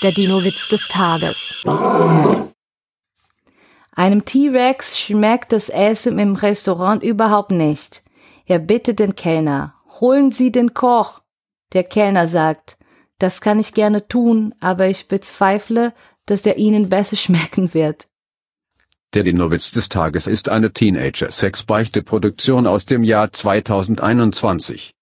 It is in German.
Der Dino-Witz des Tages. Einem T-Rex schmeckt das Essen im Restaurant überhaupt nicht. Er bittet den Kellner, holen Sie den Koch. Der Kellner sagt, das kann ich gerne tun, aber ich bezweifle, dass der Ihnen besser schmecken wird. Der Dinowitz des Tages ist eine Teenager-Sex-Beichte-Produktion aus dem Jahr 2021.